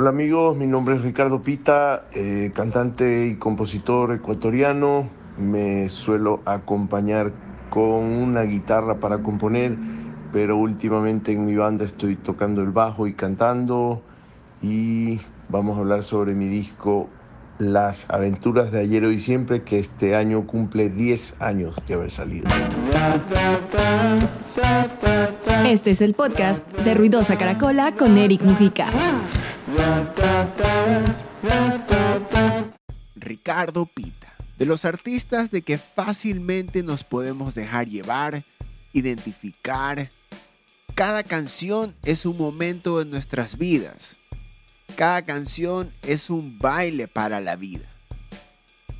Hola amigos, mi nombre es Ricardo Pita, eh, cantante y compositor ecuatoriano. Me suelo acompañar con una guitarra para componer, pero últimamente en mi banda estoy tocando el bajo y cantando y vamos a hablar sobre mi disco Las aventuras de ayer, hoy y siempre, que este año cumple 10 años de haber salido. Este es el podcast de Ruidosa Caracola con Eric Mujica. Ricardo Pita, de los artistas de que fácilmente nos podemos dejar llevar, identificar. Cada canción es un momento en nuestras vidas. Cada canción es un baile para la vida.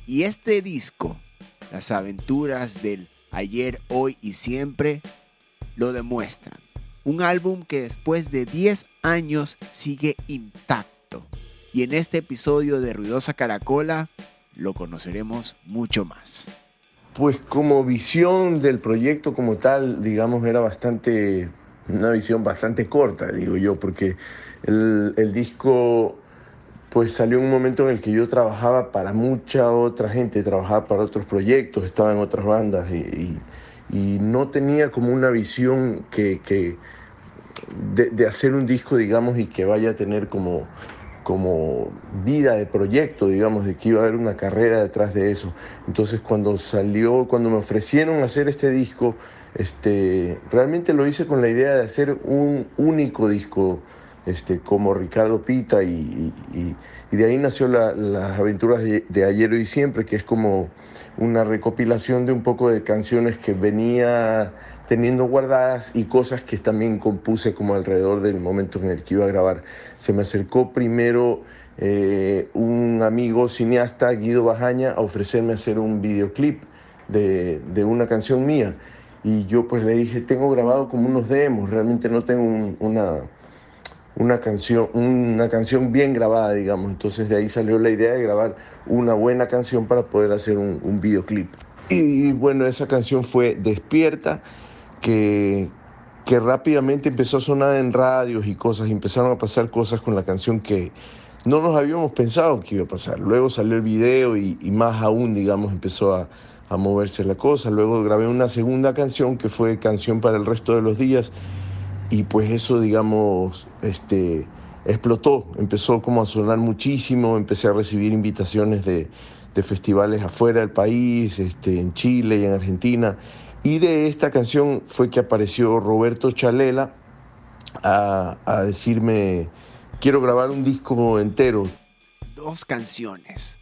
Y este disco, las aventuras del ayer, hoy y siempre, lo demuestran. Un álbum que después de 10 años sigue intacto. Y en este episodio de Ruidosa Caracola lo conoceremos mucho más. Pues como visión del proyecto como tal, digamos, era bastante, una visión bastante corta, digo yo, porque el, disco pues salió en un momento en el que yo trabajaba para mucha otra gente, trabajaba para otros proyectos, estaba en otras bandas y, no tenía como una visión que de, hacer un disco, digamos, y que vaya a tener como, como vida de proyecto, digamos, de que iba a haber una carrera detrás de eso. Entonces cuando salió, cuando me ofrecieron hacer este disco, este, realmente lo hice con la idea de hacer un único disco este, como Ricardo Pita y, y, de ahí nació la, las aventuras de, de, ayer y siempre, que es como una recopilación de un poco de canciones que venía teniendo guardadas y cosas que también compuse como alrededor del momento en el que iba a grabar. Se me acercó primero eh, un amigo cineasta, Guido Bajaña, a ofrecerme hacer un videoclip de, de una canción mía. Y yo pues le dije, tengo grabado como unos demos, realmente no tengo un, una una canción, una canción bien grabada, digamos. Entonces de ahí salió la idea de grabar una buena canción para poder hacer un, un videoclip. Y bueno, esa canción fue Despierta, que, que rápidamente empezó a sonar en radios y cosas, y empezaron a pasar cosas con la canción que no nos habíamos pensado que iba a pasar. Luego salió el video y, y más aún, digamos, empezó a, a moverse la cosa. Luego grabé una segunda canción que fue Canción para el resto de los días y pues eso, digamos, este, explotó, empezó como a sonar muchísimo, empecé a recibir invitaciones de, de festivales afuera del país, este, en Chile y en Argentina, y de esta canción fue que apareció Roberto Chalela a, decirme, quiero grabar un disco entero. Dos canciones.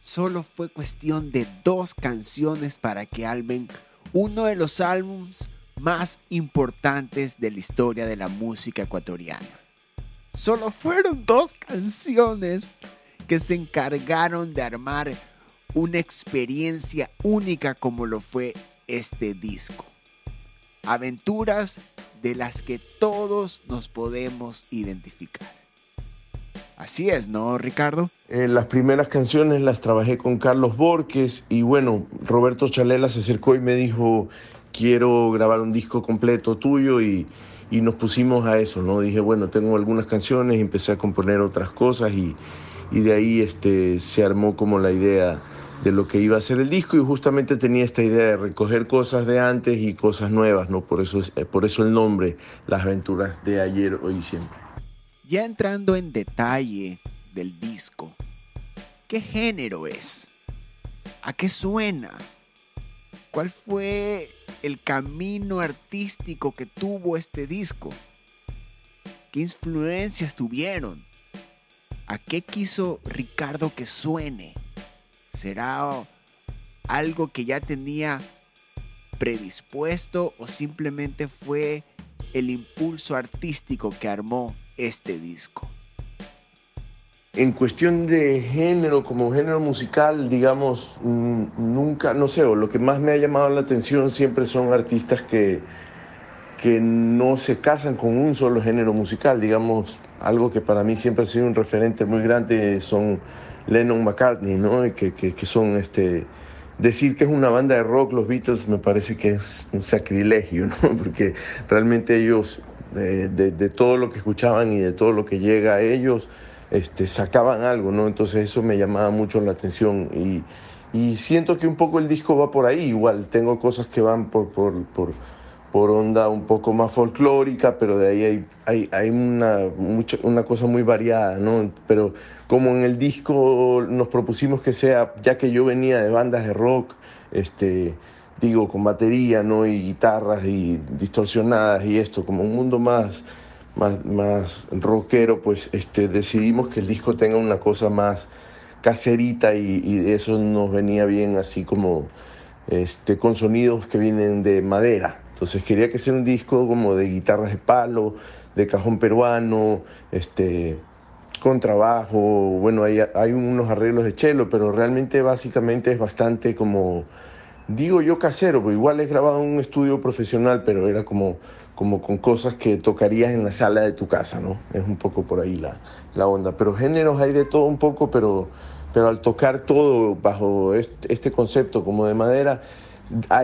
Solo fue cuestión de dos canciones para que Alben, uno de los álbums más importantes de la historia de la música ecuatoriana. Solo fueron dos canciones que se encargaron de armar una experiencia única como lo fue este disco. Aventuras de las que todos nos podemos identificar. Así es, ¿no, Ricardo? Eh, las primeras canciones las trabajé con Carlos Borges y bueno, Roberto Chalela se acercó y me dijo, quiero grabar un disco completo tuyo y, y, nos pusimos a eso, ¿no? Dije, bueno, tengo algunas canciones, empecé a componer otras cosas y, y de ahí este, se armó como la idea de lo que iba a ser el disco y justamente tenía esta idea de recoger cosas de antes y cosas nuevas, ¿no? Por eso, es, por eso el nombre, Las aventuras de ayer, hoy y siempre. Ya entrando en detalle del disco, ¿qué género es? ¿A qué suena? ¿Cuál fue el camino artístico que tuvo este disco? ¿Qué influencias tuvieron? ¿A qué quiso Ricardo que suene? ¿Será algo que ya tenía predispuesto o simplemente fue el impulso artístico que armó este disco? En cuestión de género, como género musical, digamos, nunca, no sé, o lo que más me ha llamado la atención siempre son artistas que, que no se casan con un solo género musical, digamos, algo que para mí siempre ha sido un referente muy grande son Lennon McCartney, ¿no? Que, que, que son este, decir que es una banda de rock los Beatles me parece que es un sacrilegio, ¿no? Porque realmente ellos de, todo lo que escuchaban y de todo lo que llega a ellos, este, sacaban algo, ¿no? Entonces eso me llamaba mucho la atención y, y siento que un poco el disco va por ahí, igual tengo cosas que van por, por, por, por onda un poco más folclórica, pero de ahí hay, hay, hay una, mucha, una cosa muy variada, ¿no? Pero como en el disco nos propusimos que sea, ya que yo venía de bandas de rock, este, digo, con batería, ¿no? Y guitarras y distorsionadas y esto, como un mundo más, más, más rockero, pues este, decidimos que el disco tenga una cosa más caserita y, y eso nos venía bien así como este, con sonidos que vienen de madera. Entonces quería que sea un disco como de guitarras de palo, de cajón peruano, este, con trabajo, bueno, hay, hay unos arreglos de chelo, pero realmente básicamente es bastante como digo yo casero, porque igual he grabado en un estudio profesional, pero era como, como con cosas que tocarías en la sala de tu casa, ¿no? Es un poco por ahí la, la onda. Pero géneros hay de todo un poco, pero, pero al tocar todo bajo este concepto como de madera,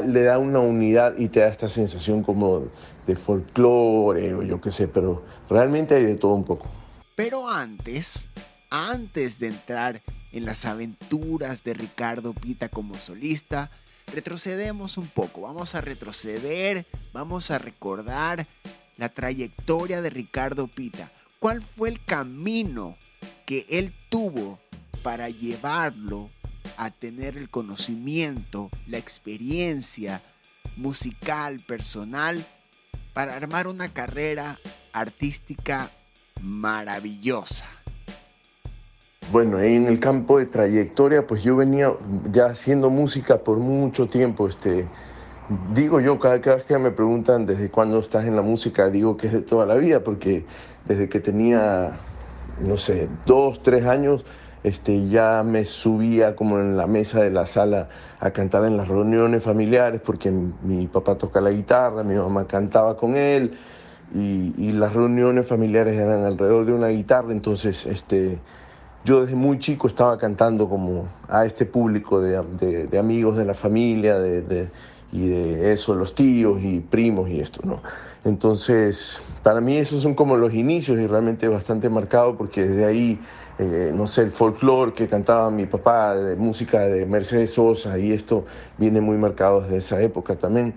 le da una unidad y te da esta sensación como de folclore o yo qué sé, pero realmente hay de todo un poco. Pero antes, antes de entrar en las aventuras de Ricardo Pita como solista, retrocedemos un poco, vamos a retroceder, vamos a recordar la trayectoria de Ricardo Pita. ¿Cuál fue el camino que él tuvo para llevarlo a tener el conocimiento, la experiencia musical, personal, para armar una carrera artística maravillosa? Bueno, en el campo de trayectoria, pues yo venía ya haciendo música por mucho tiempo. Este, digo yo, cada, vez que me preguntan desde cuándo estás en la música, digo que es de toda la vida, porque desde que tenía, no sé, dos, tres años, este, ya me subía como en la mesa de la sala a cantar en las reuniones familiares, porque mi papá toca la guitarra, mi mamá cantaba con él, y, y las reuniones familiares eran alrededor de una guitarra, entonces, este yo desde muy chico estaba cantando como a este público de, de, amigos de la familia de, y de eso, los tíos y primos y esto, ¿no? Entonces, para mí esos son como los inicios y realmente bastante marcado porque desde ahí, eh, no sé, el folclore que cantaba mi papá, de música de Mercedes Sosa y esto viene muy marcado desde esa época también.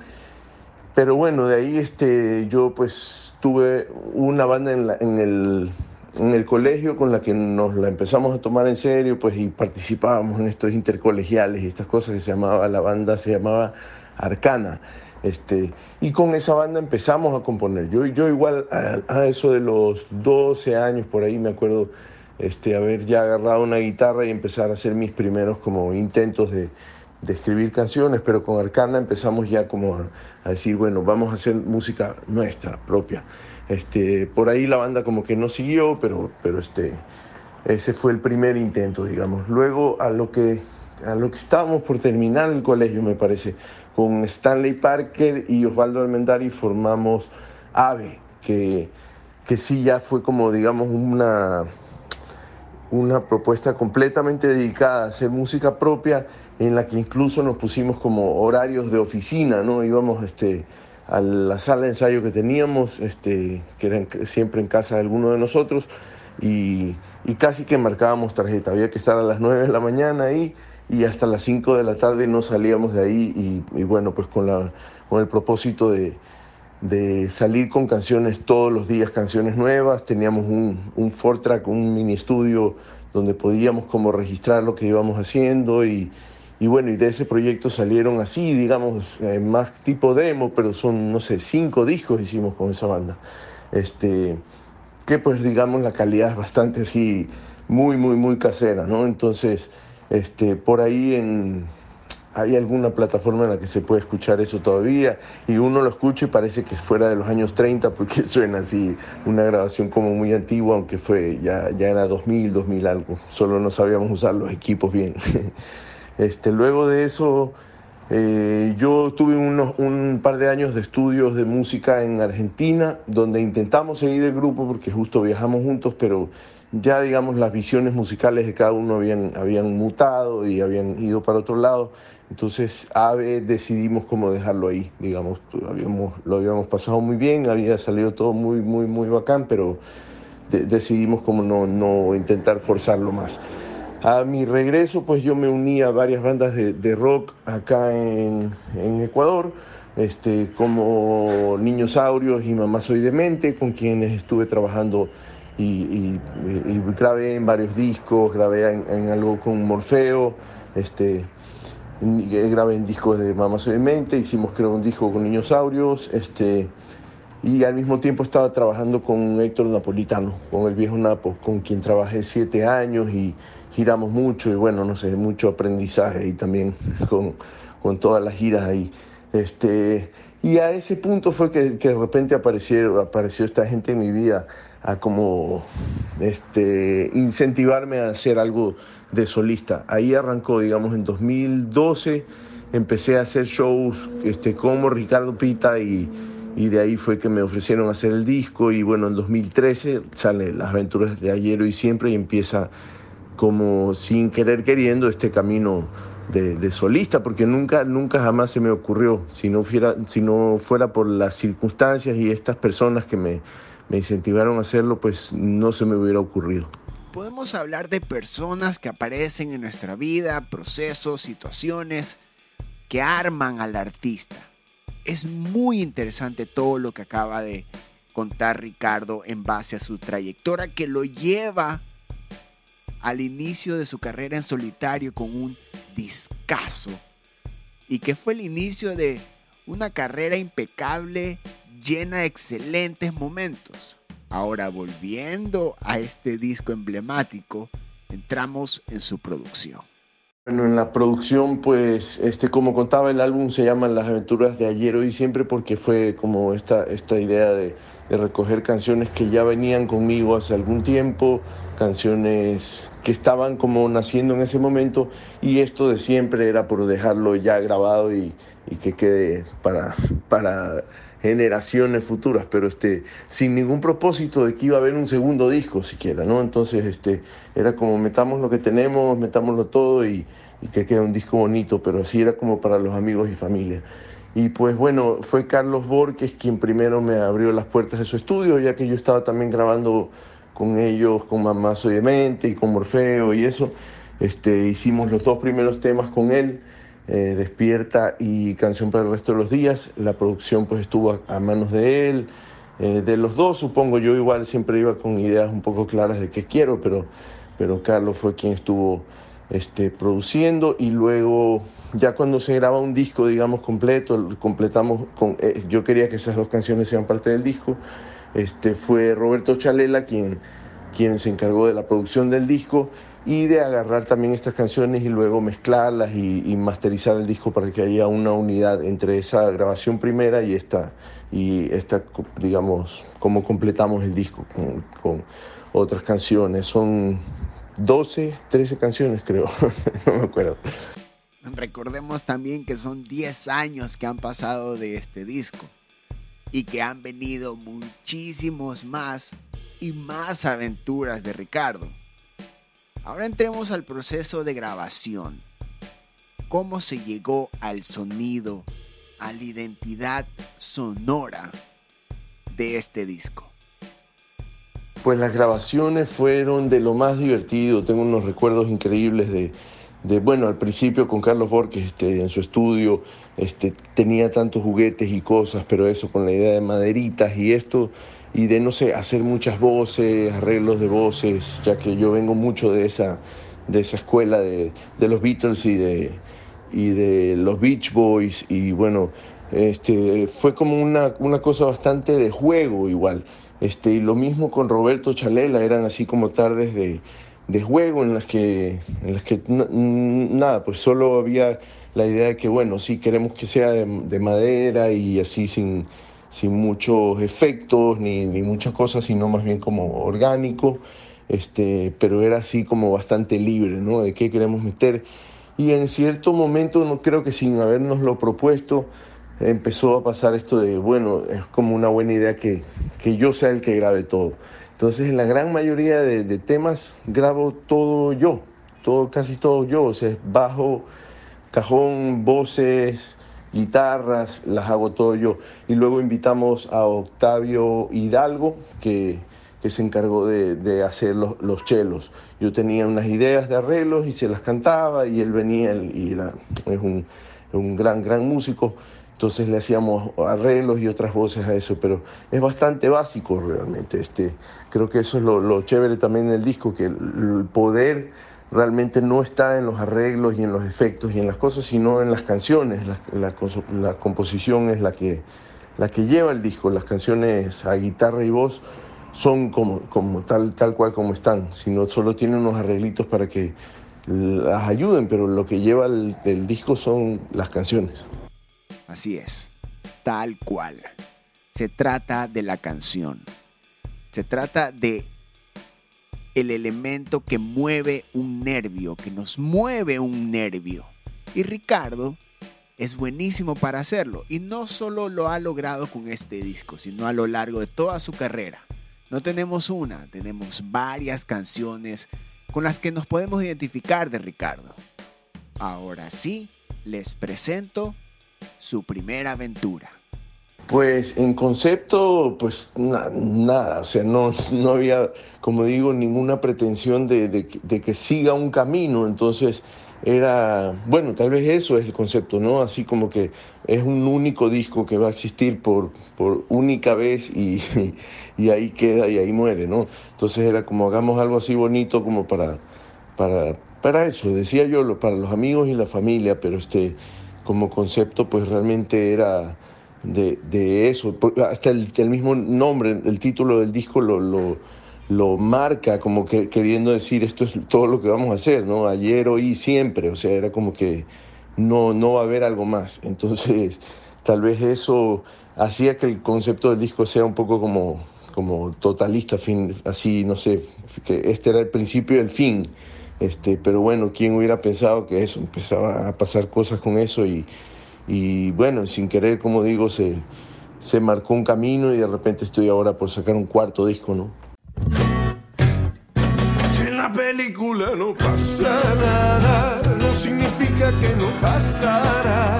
Pero bueno, de ahí este, yo pues tuve una banda en, el en el colegio con la que nos la empezamos a tomar en serio, pues y participábamos en estos intercolegiales y estas cosas que se llamaba, la banda se llamaba Arcana. Este, y con esa banda empezamos a componer. Yo, yo igual a, eso de los 12 años por ahí me acuerdo este, haber ya agarrado una guitarra y empezar a hacer mis primeros como intentos de, de escribir canciones, pero con Arcana empezamos ya como a, a decir, bueno, vamos a hacer música nuestra, propia. Este, por ahí la banda como que no siguió, pero, pero este, ese fue el primer intento, digamos. Luego a lo que a lo que estábamos por terminar el colegio, me parece, con Stanley Parker y Osvaldo Almendari formamos AVE, que, que sí ya fue como, digamos, una, una propuesta completamente dedicada a hacer música propia, en la que incluso nos pusimos como horarios de oficina, ¿no? Íbamos este, a la sala de ensayo que teníamos, este, que era siempre en casa de alguno de nosotros, y, casi que marcábamos tarjeta. Había que estar a las 9 de la mañana ahí y hasta las 5 de la tarde no salíamos de ahí y, bueno, pues con, la, con el propósito de, salir con canciones todos los días, canciones nuevas. Teníamos un, un four track, un mini estudio donde podíamos como registrar lo que íbamos haciendo y, y bueno, y de ese proyecto salieron así, digamos, eh, más tipo demo, pero son, no sé, cinco discos hicimos con esa banda. Este, que pues digamos la calidad es bastante así, muy, muy, muy casera, ¿no? Entonces, este, por ahí en, hay alguna plataforma en la que se puede escuchar eso todavía y uno lo escucha y parece que es fuera de los años 30 porque suena así una grabación como muy antigua, aunque fue ya, ya era 2000, 2000 algo, solo no sabíamos usar los equipos bien. Este, luego de eso, eh, yo tuve un par de años de estudios de música en Argentina, donde intentamos seguir el grupo porque justo viajamos juntos, pero ya digamos las visiones musicales de cada uno habían, habían mutado y habían ido para otro lado. Entonces AVE decidimos cómo dejarlo ahí, digamos, habíamos, lo habíamos pasado muy bien, había salido todo muy, muy, muy bacán, pero decidimos como no, no intentar forzarlo más. A mi regreso, pues yo me uní a varias bandas de, de rock acá en, en Ecuador, este, como Niños Saurios y Mamá Soy Demente, con quienes estuve trabajando y, y, y grabé en varios discos, grabé en, en algo con Morfeo, este, grabé en discos de Mamá Soy Demente, hicimos creo un disco con Niños Saurios, este, y al mismo tiempo estaba trabajando con Héctor Napolitano, con el viejo Napo, con quien trabajé siete años y giramos mucho y bueno, no sé, mucho aprendizaje y también con, con todas las giras ahí. Este, y a ese punto fue que, que, de repente apareció, apareció esta gente en mi vida a como este, incentivarme a hacer algo de solista. Ahí arrancó, digamos, en 2012 empecé a hacer shows este, como Ricardo Pita y, y de ahí fue que me ofrecieron hacer el disco y bueno, en 2013 sale Las aventuras de ayer y siempre y empieza como sin querer queriendo este camino de, de, solista, porque nunca, nunca jamás se me ocurrió, si no, fuera, si no fuera por las circunstancias y estas personas que me, me incentivaron a hacerlo, pues no se me hubiera ocurrido. Podemos hablar de personas que aparecen en nuestra vida, procesos, situaciones que arman al artista. Es muy interesante todo lo que acaba de contar Ricardo en base a su trayectoria que lo lleva al inicio de su carrera en solitario con un discazo y que fue el inicio de una carrera impecable llena de excelentes momentos. Ahora volviendo a este disco emblemático, entramos en su producción. Bueno, en la producción, pues, este, como contaba, el álbum se llama Las aventuras de ayer, hoy y siempre, porque fue como esta, esta idea de, de recoger canciones que ya venían conmigo hace algún tiempo, canciones que estaban como naciendo en ese momento y esto de siempre era por dejarlo ya grabado y, y que quede para, para generaciones futuras, pero este, sin ningún propósito de que iba a haber un segundo disco siquiera, ¿no? Entonces este, era como metamos lo que tenemos, metámoslo todo y, y que quede un disco bonito, pero así era como para los amigos y familia. Y pues bueno, fue Carlos Borges quien primero me abrió las puertas de su estudio, ya que yo estaba también grabando con ellos, con Mamá Soy Demente y con Morfeo y eso. Este, hicimos los dos primeros temas con él, eh, Despierta y Canción para el resto de los días. La producción pues estuvo a, manos de él. Eh, de los dos, supongo, yo igual siempre iba con ideas un poco claras de qué quiero, pero, pero Carlos fue quien estuvo este, produciendo y luego ya cuando se graba un disco, digamos, completo, completamos con, eh, yo quería que esas dos canciones sean parte del disco, este, fue Roberto Chalela quien, quien se encargó de la producción del disco y de agarrar también estas canciones y luego mezclarlas y, masterizar el disco para que haya una unidad entre esa grabación primera y esta, y esta digamos, cómo completamos el disco con, con otras canciones. Son 12, 13 canciones creo, no me acuerdo. Recordemos también que son 10 años que han pasado de este disco y que han venido muchísimos más y más aventuras de Ricardo. Ahora entremos al proceso de grabación. ¿Cómo se llegó al sonido, a la identidad sonora de este disco? Pues las grabaciones fueron de lo más divertido, tengo unos recuerdos increíbles de, de bueno, al principio con Carlos Borges este, en su estudio este, tenía tantos juguetes y cosas, pero eso con la idea de maderitas y esto, y de, no sé, hacer muchas voces, arreglos de voces, ya que yo vengo mucho de esa, de esa escuela de, de los Beatles y de, y de los Beach Boys, y bueno, este, fue como una, una cosa bastante de juego igual. Este, y lo mismo con Roberto Chalela, eran así como tardes de, de juego en las que, en las que nada, pues solo había la idea de que, bueno, sí queremos que sea de, de madera y así sin, sin muchos efectos ni, ni, muchas cosas, sino más bien como orgánico, este, pero era así como bastante libre, ¿no? De qué queremos meter. Y en cierto momento, no creo que sin habernoslo propuesto, empezó a pasar esto de, bueno, es como una buena idea que, que yo sea el que grabe todo. Entonces, en la gran mayoría de, de temas grabo todo yo, todo, casi todo yo, o sea, bajo, cajón, voces, guitarras, las hago todo yo. Y luego invitamos a Octavio Hidalgo, que, que se encargó de, de hacer los, los, chelos. Yo tenía unas ideas de arreglos y se las cantaba y él venía y era, es un, un gran, gran músico. Entonces le hacíamos arreglos y otras voces a eso, pero es bastante básico realmente. Este, creo que eso es lo, lo chévere también del disco, que el poder realmente no está en los arreglos y en los efectos y en las cosas, sino en las canciones. La, composición es la que, la que lleva el disco. Las canciones a guitarra y voz son como, como tal, tal cual como están, sino solo tienen unos arreglitos para que las ayuden, pero lo que lleva el disco son las canciones. Así es, tal cual. Se trata de la canción. Se trata de el elemento que mueve un nervio, que nos mueve un nervio. Y Ricardo es buenísimo para hacerlo. Y no solo lo ha logrado con este disco, sino a lo largo de toda su carrera. No tenemos una, tenemos varias canciones con las que nos podemos identificar de Ricardo. Ahora sí, les presento su primera aventura. Pues en concepto, pues na, nada, o sea, no, no había, como digo, ninguna pretensión de, de, de, que siga un camino, entonces era, bueno, tal vez eso es el concepto, ¿no? Así como que es un único disco que va a existir por, por única vez y, y ahí queda y ahí muere, ¿no? Entonces era como hagamos algo así bonito como para, para, para eso, decía yo, para los amigos y la familia, pero este, como concepto, pues realmente era de, de eso. Hasta el, el, mismo nombre, el título del disco lo, lo, lo, marca como que queriendo decir esto es todo lo que vamos a hacer, ¿no? Ayer, hoy, siempre. O sea, era como que no, no va a haber algo más. Entonces, tal vez eso hacía que el concepto del disco sea un poco como, como totalista, fin, así, no sé, que este era el principio y el fin. Este, pero bueno, ¿quién hubiera pensado que eso? Empezaba a pasar cosas con eso y, y bueno, sin querer, como digo, se, se marcó un camino y de repente estoy ahora por sacar un cuarto disco, ¿no? Si en la película no pasa nada, no significa que no pasará.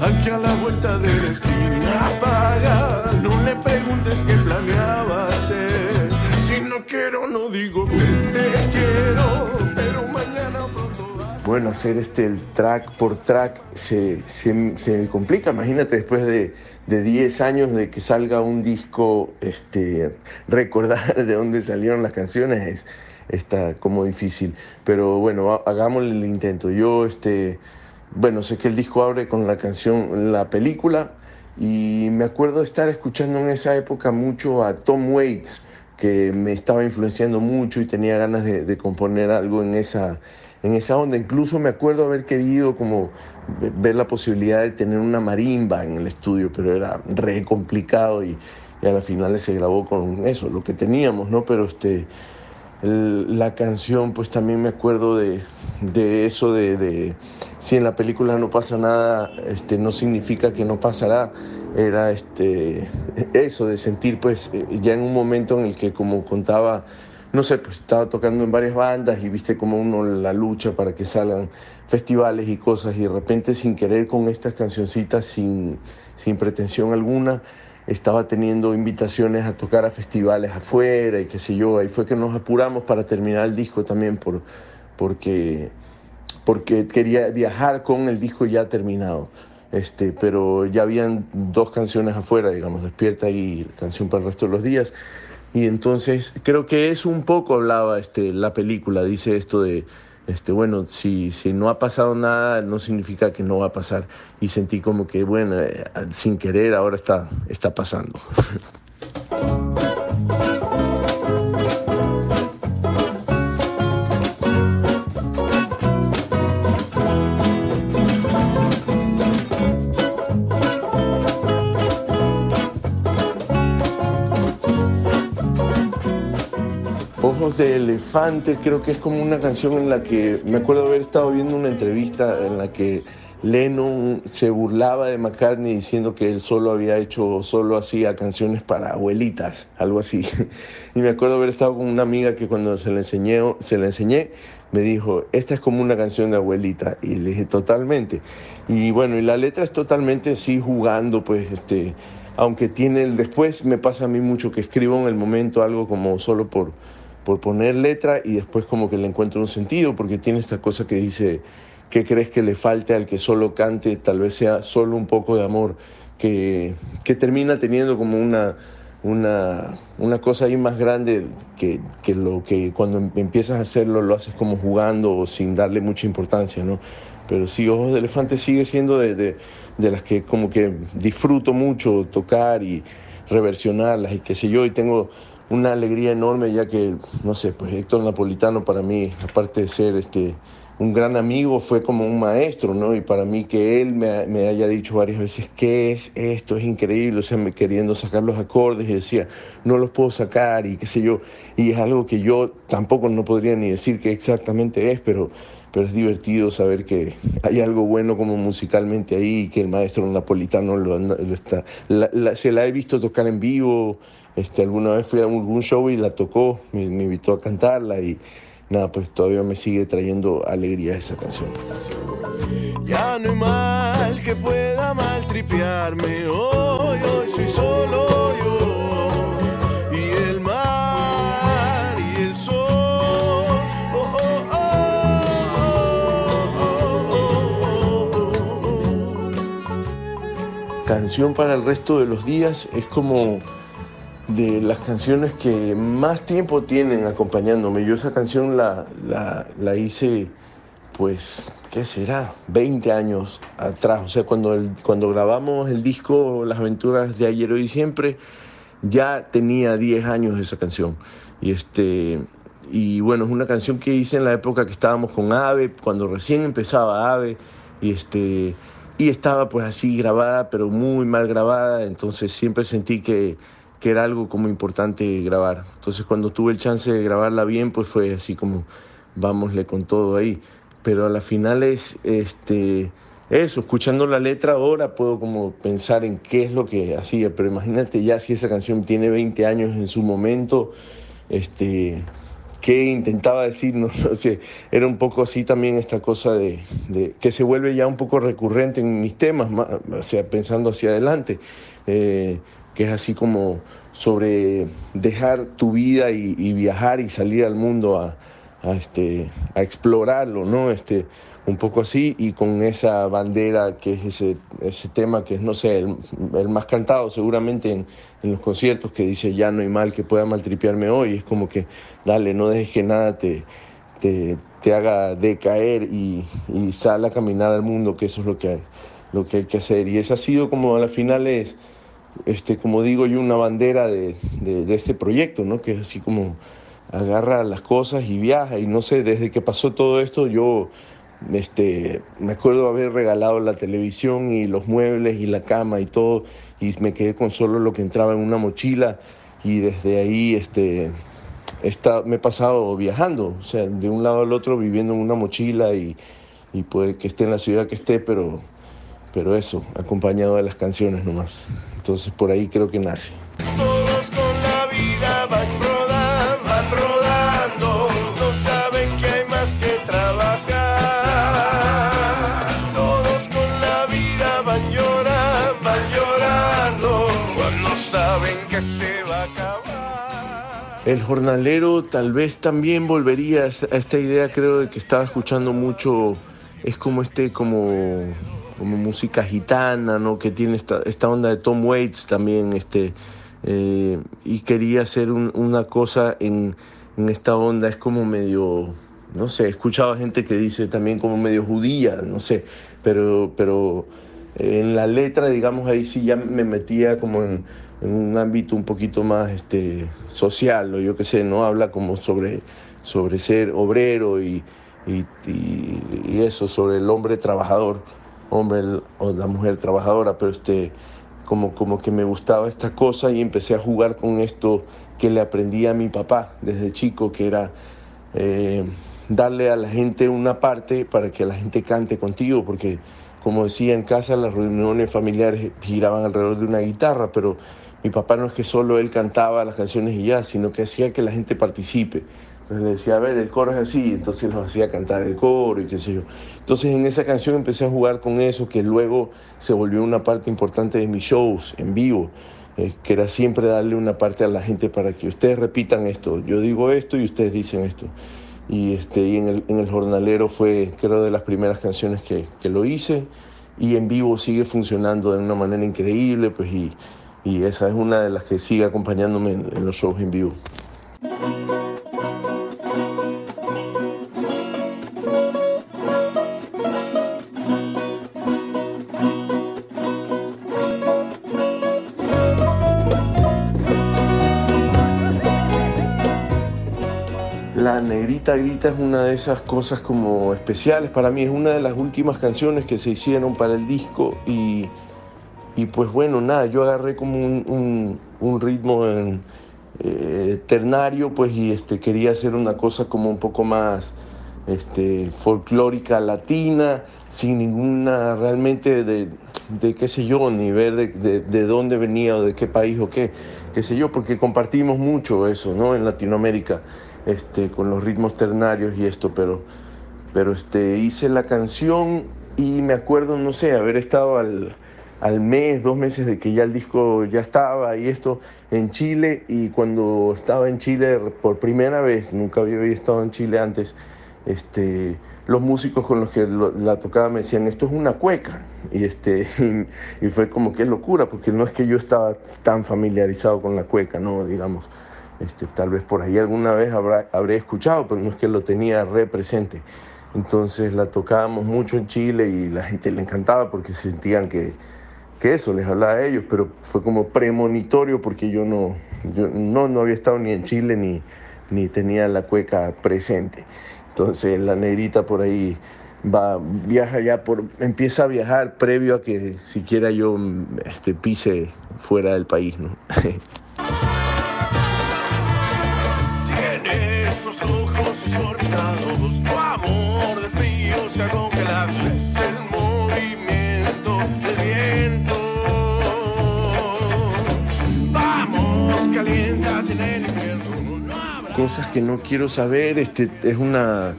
Aquí a la vuelta de la esquina paga, no le preguntes qué planeaba hacer. Si no quiero, no digo que te quiero, Bueno, hacer este el track por track se, se, se complica. Imagínate después de, de 10 años de que salga un disco, este, recordar de dónde salieron las canciones es, está como difícil. Pero bueno, hagámosle el intento. Yo, este, bueno, sé que el disco abre con la canción La Película y me acuerdo estar escuchando en esa época mucho a Tom Waits, que me estaba influenciando mucho y tenía ganas de, de componer algo en esa, en esa onda. Incluso me acuerdo haber querido como ver la posibilidad de tener una marimba en el estudio, pero era re complicado y, a la final se grabó con eso, lo que teníamos, ¿no? Pero este, la canción, pues también me acuerdo de, de eso de, de, si en la película no pasa nada, este, no significa que no pasará. Era este, eso de sentir, pues, ya en un momento en el que, como contaba, no sé, pues estaba tocando en varias bandas y viste como uno la lucha para que salgan festivales y cosas y de repente sin querer con estas cancioncitas, sin, sin pretensión alguna, estaba teniendo invitaciones a tocar a festivales afuera y qué sé yo, ahí fue que nos apuramos para terminar el disco también por, porque, porque quería viajar con el disco ya terminado. Este, pero ya habían dos canciones afuera, digamos, Despierta y Canción para el resto de los días. Y entonces creo que eso un poco hablaba este, la película, dice esto de, este, bueno, si, si no ha pasado nada, no significa que no va a pasar. Y sentí como que, bueno, eh, sin querer ahora está, está pasando. De Elefante, creo que es como una canción en la que me acuerdo haber estado viendo una entrevista en la que Lennon se burlaba de McCartney diciendo que él solo había hecho, solo hacía canciones para abuelitas, algo así. Y me acuerdo haber estado con una amiga que cuando se la enseñé, se la enseñé, me dijo, esta es como una canción de abuelita. Y le dije, totalmente. Y bueno, y la letra es totalmente así jugando, pues, este, aunque tiene el después, me pasa a mí mucho que escribo en el momento algo como solo por, por poner letra y después como que le encuentro un sentido, porque tiene esta cosa que dice ¿Qué crees que le falte al que solo cante? Tal vez sea solo un poco de amor, que, que termina teniendo como una, una, una, cosa ahí más grande que, que, lo que cuando em, empiezas a hacerlo lo haces como jugando o sin darle mucha importancia, ¿no? Pero sí, Ojos de Elefante sigue siendo de, de, de las que como que disfruto mucho tocar y reversionarlas y qué sé yo, y tengo una alegría enorme ya que, no sé, pues Héctor Napolitano para mí, aparte de ser este un gran amigo, fue como un maestro, ¿no? Y para mí que él me, me, haya dicho varias veces, ¿qué es esto? Es increíble, o sea, me queriendo sacar los acordes y decía, no los puedo sacar y qué sé yo. Y es algo que yo tampoco no podría ni decir qué exactamente es, pero, pero es divertido saber que hay algo bueno como musicalmente ahí que el maestro napolitano lo, lo está... se la he visto tocar en vivo, este, alguna vez fui a algún show y la tocó, me, me invitó a cantarla y nada, pues todavía me sigue trayendo alegría esa canción. Ya no hay mal que pueda maltripearme, hoy, hoy soy solo yo. Y el mar y el sol. Oh, oh, oh, Canción para el resto de los días es como de las canciones que más tiempo tienen acompañándome. Yo esa canción la, la, hice, pues, ¿qué será? 20 años atrás. O sea, cuando, cuando grabamos el disco Las aventuras de ayer, hoy y siempre, ya tenía 10 años esa canción. Y, este, y bueno, es una canción que hice en la época que estábamos con Ave, cuando recién empezaba Ave. Y este y estaba pues así grabada, pero muy mal grabada, entonces siempre sentí que que era algo como importante grabar. Entonces cuando tuve el chance de grabarla bien, pues fue así como, vámosle con todo ahí. Pero a la final es, este, eso, escuchando la letra ahora puedo como pensar en qué es lo que hacía, pero imagínate ya si esa canción tiene 20 años en su momento, este, qué intentaba decir, no, no sé, era un poco así también esta cosa de, de, que se vuelve ya un poco recurrente en mis temas, o sea, pensando hacia adelante. Eh, que es así como sobre dejar tu vida y, viajar y salir al mundo a, este, a explorarlo, ¿no? Este, un poco así y con esa bandera que es ese, ese tema que es, no sé, el, más cantado seguramente en, los conciertos que dice ya no hay mal que pueda maltripearme hoy, es como que dale, no dejes que nada te, te, te haga decaer y, y sal a caminar al mundo, que eso es lo que, lo que hay que hacer. Y esa ha sido como a la final es este, como digo yo, una bandera de, de, de, este proyecto, ¿no? Que es así como agarra las cosas y viaja. Y no sé, desde que pasó todo esto, yo este, me acuerdo haber regalado la televisión y los muebles y la cama y todo, y me quedé con solo lo que entraba en una mochila. Y desde ahí este, está, me he pasado viajando, o sea, de un lado al otro viviendo en una mochila y, y puede que esté en la ciudad que esté, pero pero eso, acompañado de las canciones nomás. Entonces por ahí creo que nace. Todos con la vida van rodando, van rodando, no saben que hay más que trabajar. Todos con la vida van llorando, van llorando, cuando saben que se va a acabar. El jornalero tal vez también volvería a esta idea, creo, de que estaba escuchando mucho, es como este, como como música gitana, ¿no? Que tiene esta, esta onda de Tom Waits también, este, eh, y quería hacer un, una cosa en, en, esta onda, es como medio, no sé, he escuchado gente que dice también como medio judía, no sé, pero, pero en la letra, digamos, ahí sí ya me metía como en, un ámbito un poquito más este, social, o yo qué sé, ¿no? Habla como sobre, sobre ser obrero y, y eso, sobre el hombre trabajador hombre o la mujer trabajadora, pero este, como, como que me gustaba esta cosa y empecé a jugar con esto que le aprendí a mi papá desde chico, que era eh, darle a la gente una parte para que la gente cante contigo, porque como decía en casa, las reuniones familiares giraban alrededor de una guitarra, pero mi papá no es que solo él cantaba las canciones y ya, sino que hacía que la gente participe. Entonces le decía, a ver, el coro es así, entonces los hacía cantar el coro y qué sé yo. Entonces en esa canción empecé a jugar con eso, que luego se volvió una parte importante de mis shows en vivo, eh, que era siempre darle una parte a la gente para que ustedes repitan esto. Yo digo esto y ustedes dicen esto. Y, este, y en, el, en el jornalero fue, creo, de las primeras canciones que, que lo hice y en vivo sigue funcionando de una manera increíble, pues y, y esa es una de las que sigue acompañándome en, en los shows en vivo. Negrita Grita es una de esas cosas como especiales para mí, es una de las últimas canciones que se hicieron para el disco y, pues bueno, nada, yo agarré como un, un, un ritmo en, eh, ternario pues y este, quería hacer una cosa como un poco más este, folclórica latina, sin ninguna realmente de, de, qué sé yo, ni ver de, de, de, dónde venía o de qué país o qué, qué sé yo, porque compartimos mucho eso, ¿no? En Latinoamérica, este, con los ritmos ternarios y esto, pero, pero este, hice la canción y me acuerdo, no sé, haber estado al, al mes, dos meses de que ya el disco ya estaba y esto en Chile y cuando estaba en Chile por primera vez, nunca había estado en Chile antes, este, los músicos con los que lo, la tocaba me decían, esto es una cueca. Y, este, y, y, fue como que locura, porque no es que yo estaba tan familiarizado con la cueca, ¿no? Digamos, este, tal vez por ahí alguna vez habrá, habré escuchado, pero no es que lo tenía re presente. Entonces la tocábamos mucho en Chile y la gente le encantaba porque sentían que, que eso les hablaba a ellos, pero fue como premonitorio porque yo no, yo no, no había estado ni en Chile ni, ni tenía la cueca presente. Entonces la negrita por ahí va, viaja ya por, empieza a viajar previo a que siquiera yo este, pise fuera del país, ¿no? Ojos tu amor de frío se ha congelado, es el movimiento del viento. Vamos, caliéntate en el invierno. Cosas que no quiero saber, este, es una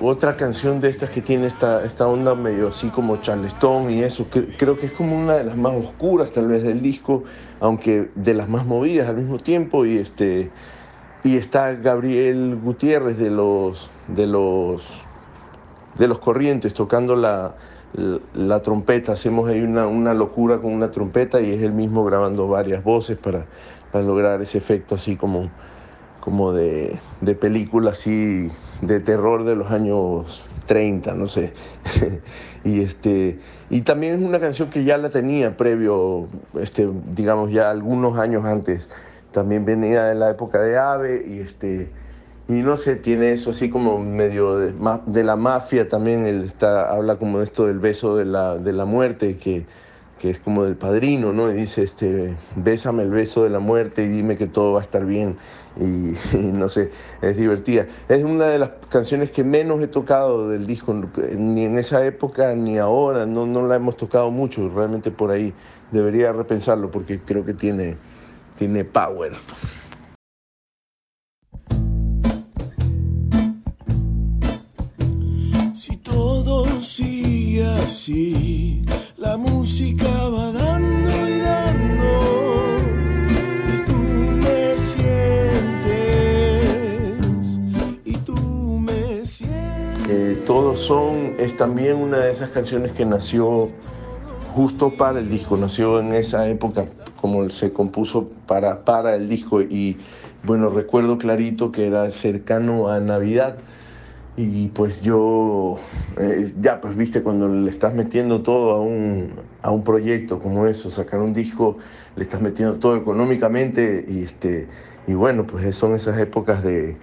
otra canción de estas que tiene esta, esta onda medio así como charleston y eso, creo que es como una de las más oscuras tal vez del disco, aunque de las más movidas al mismo tiempo y este y está Gabriel Gutiérrez de los de los de los Corrientes tocando la, la, trompeta, hacemos ahí una, una, locura con una trompeta y es él mismo grabando varias voces para, para lograr ese efecto así como como de, de película así de terror de los años 30, no sé. y, este, y también es una canción que ya la tenía previo, este, digamos ya algunos años antes. También venía de la época de Ave y este y no sé, tiene eso así como medio de, de la mafia también, él está, habla como de esto del beso de la, de la muerte, que, que es como del padrino, ¿no? Y dice, este, bésame el beso de la muerte y dime que todo va a estar bien. Y, y, no sé, es divertida. Es una de las canciones que menos he tocado del disco, ni en esa época ni ahora, no, no la hemos tocado mucho, realmente por ahí debería repensarlo porque creo que tiene, tiene power. Si todo sigue así, la música va dando y dando, y tú me sientes, y tú me sientes. Eh, todos son, es también una de esas canciones que nació justo para el disco, nació en esa época como se compuso para, para el disco. Y bueno, recuerdo clarito que era cercano a Navidad. Y pues yo, eh, ya pues viste, cuando le estás metiendo todo a un, a un proyecto como eso, sacar un disco, le estás metiendo todo económicamente y, este, y bueno, pues son esas épocas de,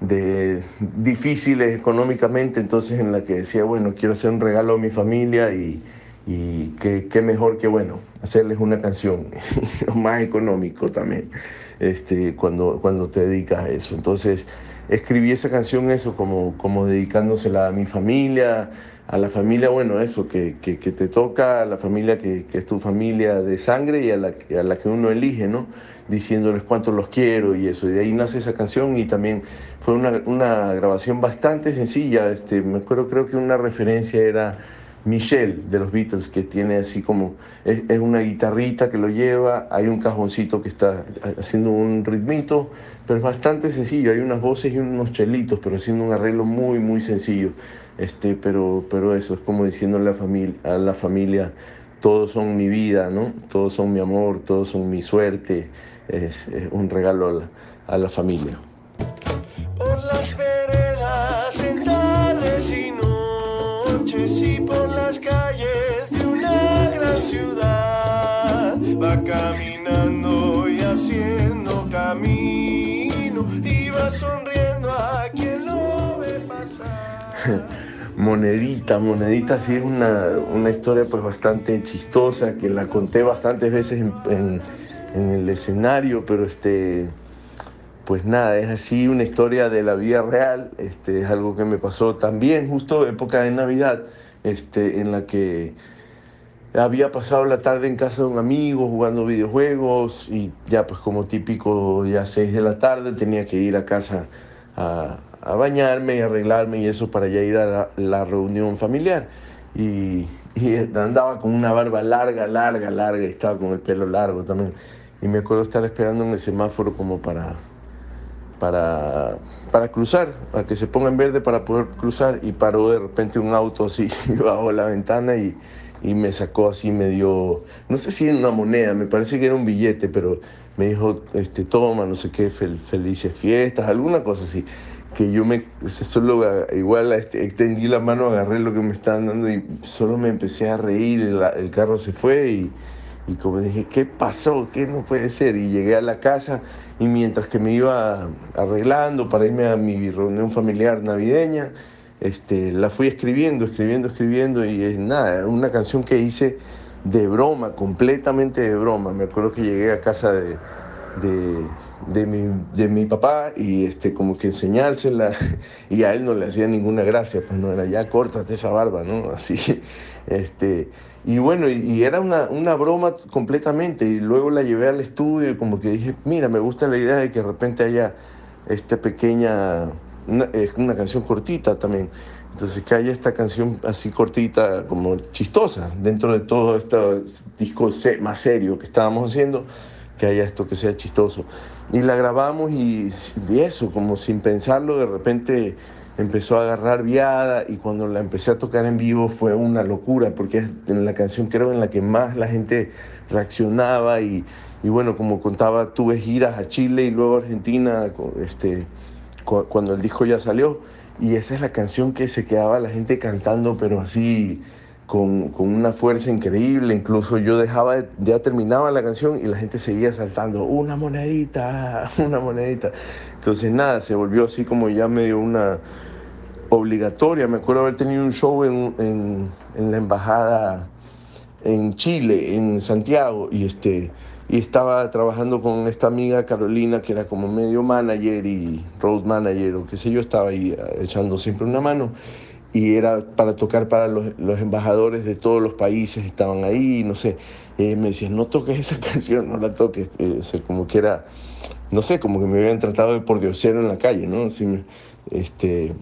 de difíciles económicamente, entonces en la que decía, bueno, quiero hacer un regalo a mi familia y, y qué, qué mejor que, bueno, hacerles una canción, lo más económico también, este, cuando, cuando te dedicas a eso. Entonces, escribí esa canción eso, como, como dedicándosela a mi familia, a la familia, bueno, eso, que, que, te toca, a la familia que, que, es tu familia de sangre y a la, a la que uno elige, ¿no? Diciéndoles cuánto los quiero y eso. Y de ahí nace esa canción y también fue una, una grabación bastante sencilla. Este, me acuerdo, creo que una referencia era Michelle de los Beatles, que tiene así como, es, es, una guitarrita que lo lleva, hay un cajoncito que está haciendo un ritmito, pero es bastante sencillo, hay unas voces y unos chelitos, pero haciendo un arreglo muy, muy sencillo. Este, pero, pero eso es como diciéndole a, familia, a la familia, todos son mi vida, ¿no? Todos son mi amor, todos son mi suerte, es, un regalo a la, a la familia. Por las veredas noches y por las calles de una gran ciudad va caminando y haciendo camino y va sonriendo a quien lo ve pasar. Monedita, Monedita sí es una, una, historia pues bastante chistosa que la conté bastantes veces en, en, en, el escenario, pero este, pues nada, es así una historia de la vida real, este, es algo que me pasó también justo época de Navidad, este, en la que había pasado la tarde en casa de un amigo jugando videojuegos y ya pues como típico ya seis de la tarde tenía que ir a casa a, bañarme y arreglarme y eso para ya ir a la, la reunión familiar. Y, y, andaba con una barba larga, larga, larga, y estaba con el pelo largo también. Y me acuerdo estar esperando en el semáforo como para, para, para cruzar, para que se ponga en verde para poder cruzar. Y paró de repente un auto así bajo la ventana y, y me sacó así, me dio, no sé si era una moneda, me parece que era un billete, pero me dijo, este, toma, no sé qué, fel, felices fiestas, alguna cosa así que yo me solo igual este, extendí la mano, agarré lo que me estaban dando y solo me empecé a reír, el, el carro se fue y, y, como dije, ¿qué pasó? ¿Qué no puede ser? Y llegué a la casa y mientras que me iba arreglando para irme a mi reunión familiar navideña, este, la fui escribiendo, escribiendo, escribiendo y es nada, una canción que hice de broma, completamente de broma. Me acuerdo que llegué a casa de de, de, mi, de mi papá y este, como que enseñársela y a él no le hacía ninguna gracia, pues no era ya córtate esa barba, ¿no? Así, este, y bueno, y, y era una, una, broma completamente y luego la llevé al estudio y como que dije, mira, me gusta la idea de que de repente haya esta pequeña, una, una canción cortita también. Entonces, que haya esta canción así cortita, como chistosa, dentro de todo este disco más serio que estábamos haciendo, que haya esto que sea chistoso. Y la grabamos y, y, eso, como sin pensarlo, de repente empezó a agarrar viada y cuando la empecé a tocar en vivo fue una locura, porque es la canción creo en la que más la gente reaccionaba y, y bueno, como contaba, tuve giras a Chile y luego a Argentina este, cuando el disco ya salió y esa es la canción que se quedaba la gente cantando, pero así con, con, una fuerza increíble. Incluso yo dejaba, de, ya terminaba la canción y la gente seguía saltando, una monedita, una monedita. Entonces nada, se volvió así como ya medio una obligatoria. Me acuerdo haber tenido un show en, en, la embajada en Chile, en Santiago, y este y estaba trabajando con esta amiga Carolina, que era como medio manager y road manager o qué sé yo, estaba ahí echando siempre una mano. Y era para tocar para los, los embajadores de todos los países, estaban ahí, no sé. Eh, me decían, no toques esa canción, no la toques. Eh, como que era, no sé, como que me habían tratado de por diosero en la calle, ¿no? Así, este,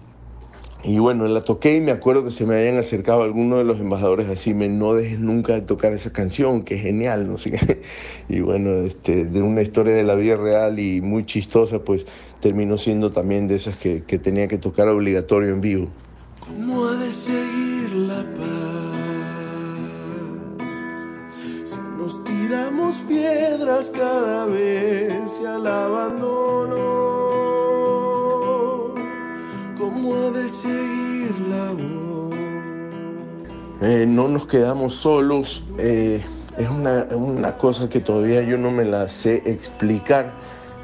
y bueno, la toqué y me acuerdo que se me habían acercado algunos de los embajadores así, me no dejes nunca de tocar esa canción, que es genial, no sé qué. Y bueno, este, de una historia de la vida real y muy chistosa, pues terminó siendo también de esas que, que tenía que tocar obligatorio en vivo. ¿Cómo ha de seguir la paz? Si nos tiramos piedras cada vez y al abandono, ¿cómo ha de seguir la voz? Eh, no nos quedamos solos. Eh, es una, una cosa que todavía yo no me la sé explicar,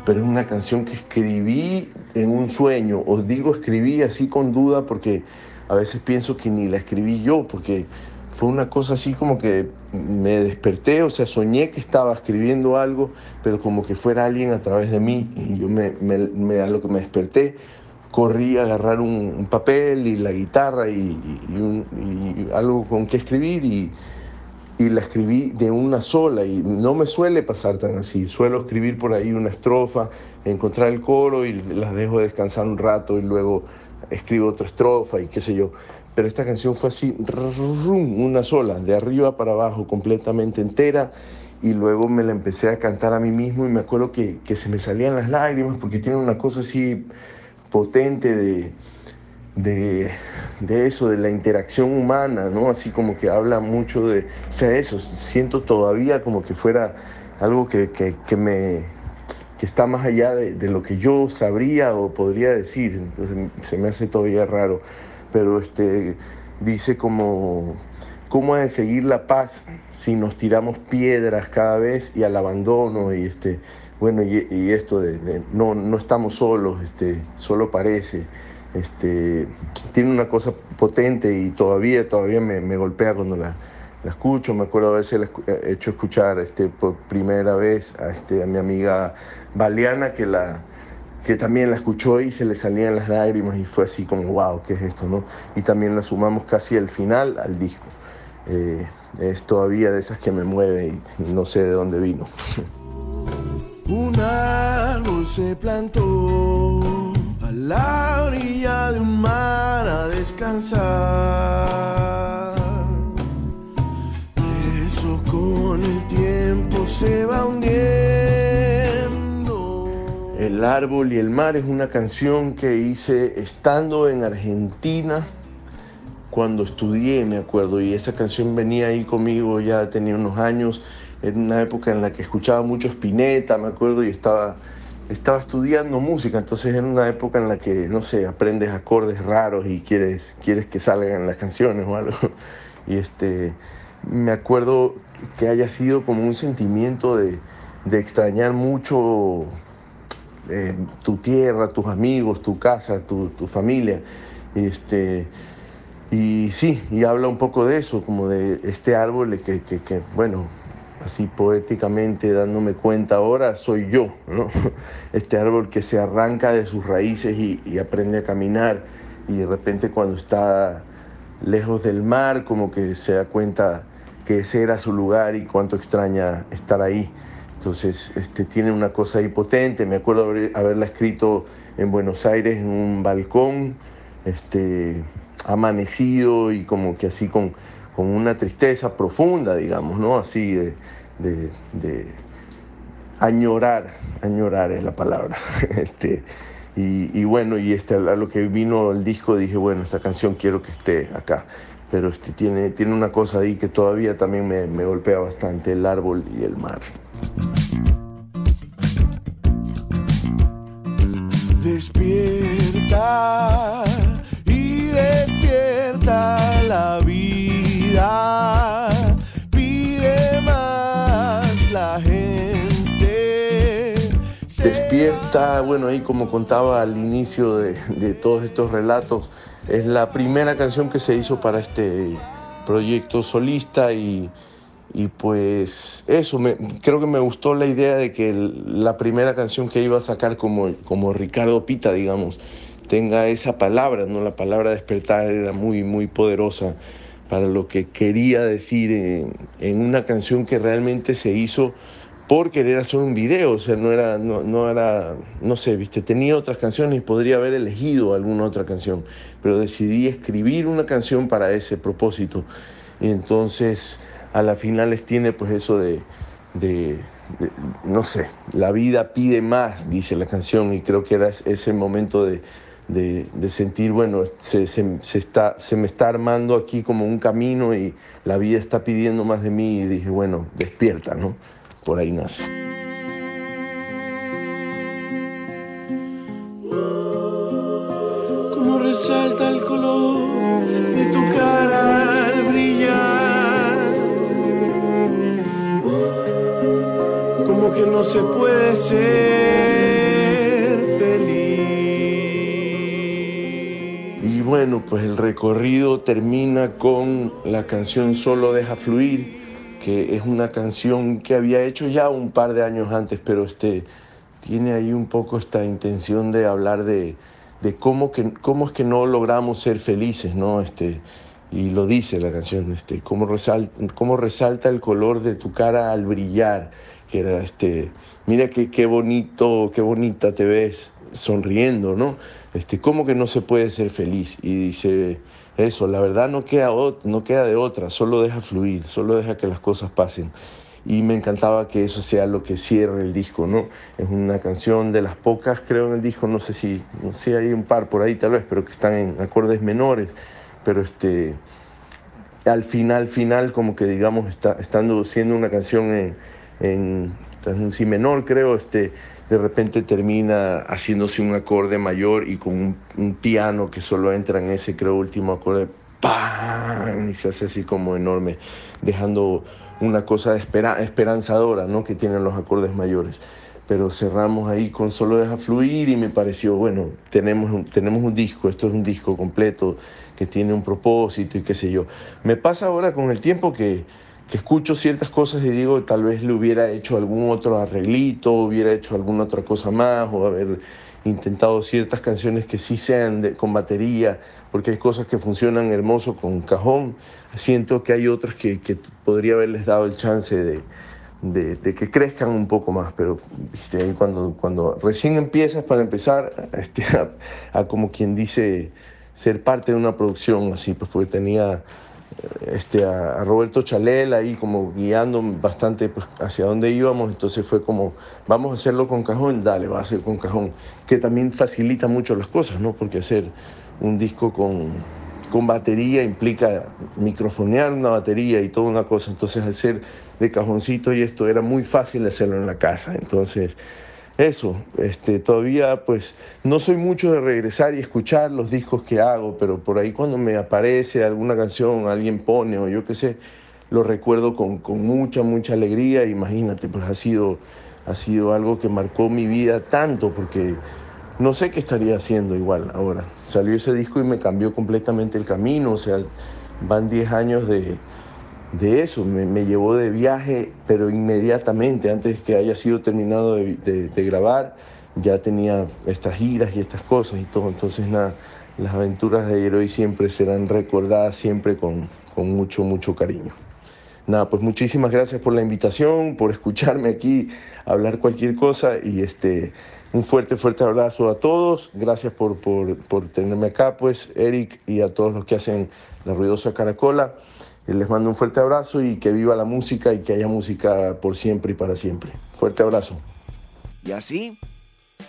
pero es una canción que escribí en un sueño. Os digo escribí así con duda porque a veces pienso que ni la escribí yo, porque fue una cosa así como que me desperté, o sea, soñé que estaba escribiendo algo, pero como que fuera alguien a través de mí, y yo me, me, me, a lo que me desperté corrí a agarrar un, papel y la guitarra y, algo con que escribir y, la escribí de una sola y no me suele pasar tan así, suelo escribir por ahí una estrofa, encontrar el coro y las dejo descansar un rato y luego escribo otra estrofa y qué sé yo. Pero esta canción fue así, una sola, de arriba para abajo, completamente entera y luego me la empecé a cantar a mí mismo y me acuerdo que, que se me salían las lágrimas porque tiene una cosa así potente de, de, eso, de la interacción humana, ¿no? Así como que habla mucho de, o sea, eso, siento todavía como que fuera algo que, que, me que está más allá de, de, lo que yo sabría o podría decir, entonces se me hace todavía raro, pero este, dice como, ¿cómo ha de seguir la paz si nos tiramos piedras cada vez y al abandono y este, bueno, y, esto de, no, no estamos solos, este, solo parece, este, tiene una cosa potente y todavía, todavía me, golpea cuando la, la, escucho. Me acuerdo haberse eh, hecho escuchar este, por primera vez a, este, a mi amiga Baleana, que, la, que también la escuchó y se le salían las lágrimas y fue así como, wow, ¿qué es esto? No? Y también la sumamos casi al final al disco. Eh, es todavía de esas que me mueve y no sé de dónde vino. Un árbol se plantó a la orilla de un mar a descansar. Eso con el tiempo se va hundiendo. El árbol y el mar es una canción que hice estando en Argentina cuando estudié, me acuerdo, y esa canción venía ahí conmigo, ya tenía unos años en una época en la que escuchaba mucho Spinetta, me acuerdo, y estaba, estaba estudiando música, entonces era una época en la que, no sé, aprendes acordes raros y quieres, quieres que salgan las canciones o algo. Y este, me acuerdo que haya sido como un sentimiento de, extrañar mucho eh, tu tierra, tus amigos, tu casa, tu, familia. Este, y sí, y habla un poco de eso, como de este árbol que, que bueno, así poéticamente dándome cuenta ahora, soy yo, ¿no? Este árbol que se arranca de sus raíces y, aprende a caminar y de repente cuando está lejos del mar como que se da cuenta que ese era su lugar y cuánto extraña estar ahí. Entonces este, tiene una cosa ahí potente, me acuerdo haberla escrito en Buenos Aires en un balcón, este, amanecido y como que así con, con una tristeza profunda, digamos, ¿no? Así de, de, añorar, añorar es la palabra. Este, y, bueno, y este, a lo que vino el disco dije, bueno, esta canción quiero que esté acá. Pero este, tiene, tiene una cosa ahí que todavía también me, me golpea bastante, el árbol y el mar. Despierta Despierta, bueno, ahí como contaba al inicio de, todos estos relatos, es la primera canción que se hizo para este proyecto solista y, pues eso, creo que me gustó la idea de que la primera canción que iba a sacar como, como Ricardo Pita, digamos, tenga esa palabra, ¿no? La palabra despertar era muy, muy poderosa para lo que quería decir en una canción que realmente se hizo por querer hacer un video, o sea, no era, no, era, no sé, viste, tenía otras canciones y podría haber elegido alguna otra canción, pero decidí escribir una canción para ese propósito. Y entonces, a la finales tiene pues eso de, no sé, la vida pide más, dice la canción, y creo que era ese momento de, sentir, bueno, se, se, se me está armando aquí como un camino y la vida está pidiendo más de mí y dije, bueno, despierta, ¿no? Por ahí nace. Como resalta el color de tu cara al brillar. Como que no se puede ser feliz. Y bueno, pues el recorrido termina con la canción Solo deja fluir que es una canción que había hecho ya un par de años antes, pero este, tiene ahí un poco esta intención de hablar de, de cómo, que, cómo es que no logramos ser felices, ¿no? Este, y lo dice la canción, este, cómo resalta, cómo resalta el color de tu cara al brillar, que era este, mira qué, qué bonito, qué bonita te ves sonriendo, ¿no? Este, cómo que no se puede ser feliz y dice eso, la verdad no queda, no queda de otra, solo deja fluir, solo deja que las cosas pasen y me encantaba que eso sea lo que cierre el disco, ¿no? Es una canción de las pocas, creo, en el disco, no sé si, hay un par por ahí tal vez, pero que están en acordes menores, pero este, al final, final, como que digamos, está, estando siendo una canción en, en, un si menor, creo, este, de repente termina haciéndose un acorde mayor y con un, piano que solo entra en ese, creo, último acorde, ¡pam! y se hace así como enorme, dejando una cosa esperanzadora ¿no? que tienen los acordes mayores. Pero cerramos ahí con Solo deja fluir y me pareció, bueno, tenemos tenemos un disco, esto es un disco completo que tiene un propósito y qué sé yo. Me pasa ahora con el tiempo que, que escucho ciertas cosas y digo, tal vez le hubiera hecho algún otro arreglito, hubiera hecho alguna otra cosa más o haber intentado ciertas canciones que sí sean con batería, porque hay cosas que funcionan hermoso con cajón. Siento que hay otras que, que podría haberles dado el chance de, de, que crezcan un poco más, pero ¿viste? cuando, cuando recién empiezas para empezar este, a, a, como quien dice ser parte de una producción así, pues porque tenía este, a, Roberto Chalel ahí como guiando bastante pues, hacia dónde íbamos, entonces fue como, vamos a hacerlo con cajón, dale, va a ser con cajón, que también facilita mucho las cosas, ¿no? Porque hacer un disco con, con batería implica microfonear una batería y toda una cosa, entonces al ser de cajoncito y esto era muy fácil hacerlo en la casa, entonces eso, este, todavía pues no soy mucho de regresar y escuchar los discos que hago, pero por ahí cuando me aparece alguna canción, alguien pone o yo qué sé, lo recuerdo con, con mucha, mucha alegría. Imagínate, pues ha sido, ha sido algo que marcó mi vida tanto porque no sé qué estaría haciendo igual ahora. Salió ese disco y me cambió completamente el camino, o sea, van 10 años de de eso, me, llevó de viaje, pero inmediatamente, antes que haya sido terminado de, grabar, ya tenía estas giras y estas cosas y todo. Entonces, nada, las aventuras de Heroi siempre serán recordadas siempre con, con mucho, mucho cariño. Nada, pues muchísimas gracias por la invitación, por escucharme aquí hablar cualquier cosa y este, un fuerte, fuerte abrazo a todos. Gracias por, por, por tenerme acá, pues, Eric, y a todos los que hacen la ruidosa caracola. Les mando un fuerte abrazo y que viva la música y que haya música por siempre y para siempre. Fuerte abrazo. Y así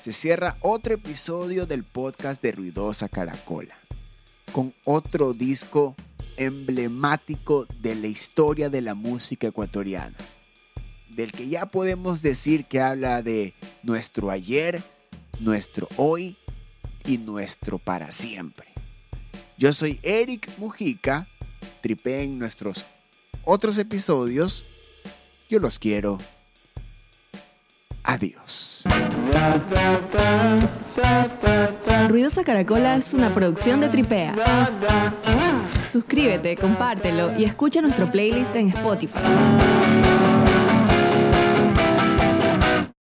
se cierra otro episodio del podcast de Ruidosa Caracola, con otro disco emblemático de la historia de la música ecuatoriana, del que ya podemos decir que habla de nuestro ayer, nuestro hoy y nuestro para siempre. Yo soy Eric Mujica en nuestros otros episodios. Yo los quiero. Adiós. Ruidosa Caracola es una producción de Tripea. Suscríbete, compártelo y escucha nuestro playlist en Spotify.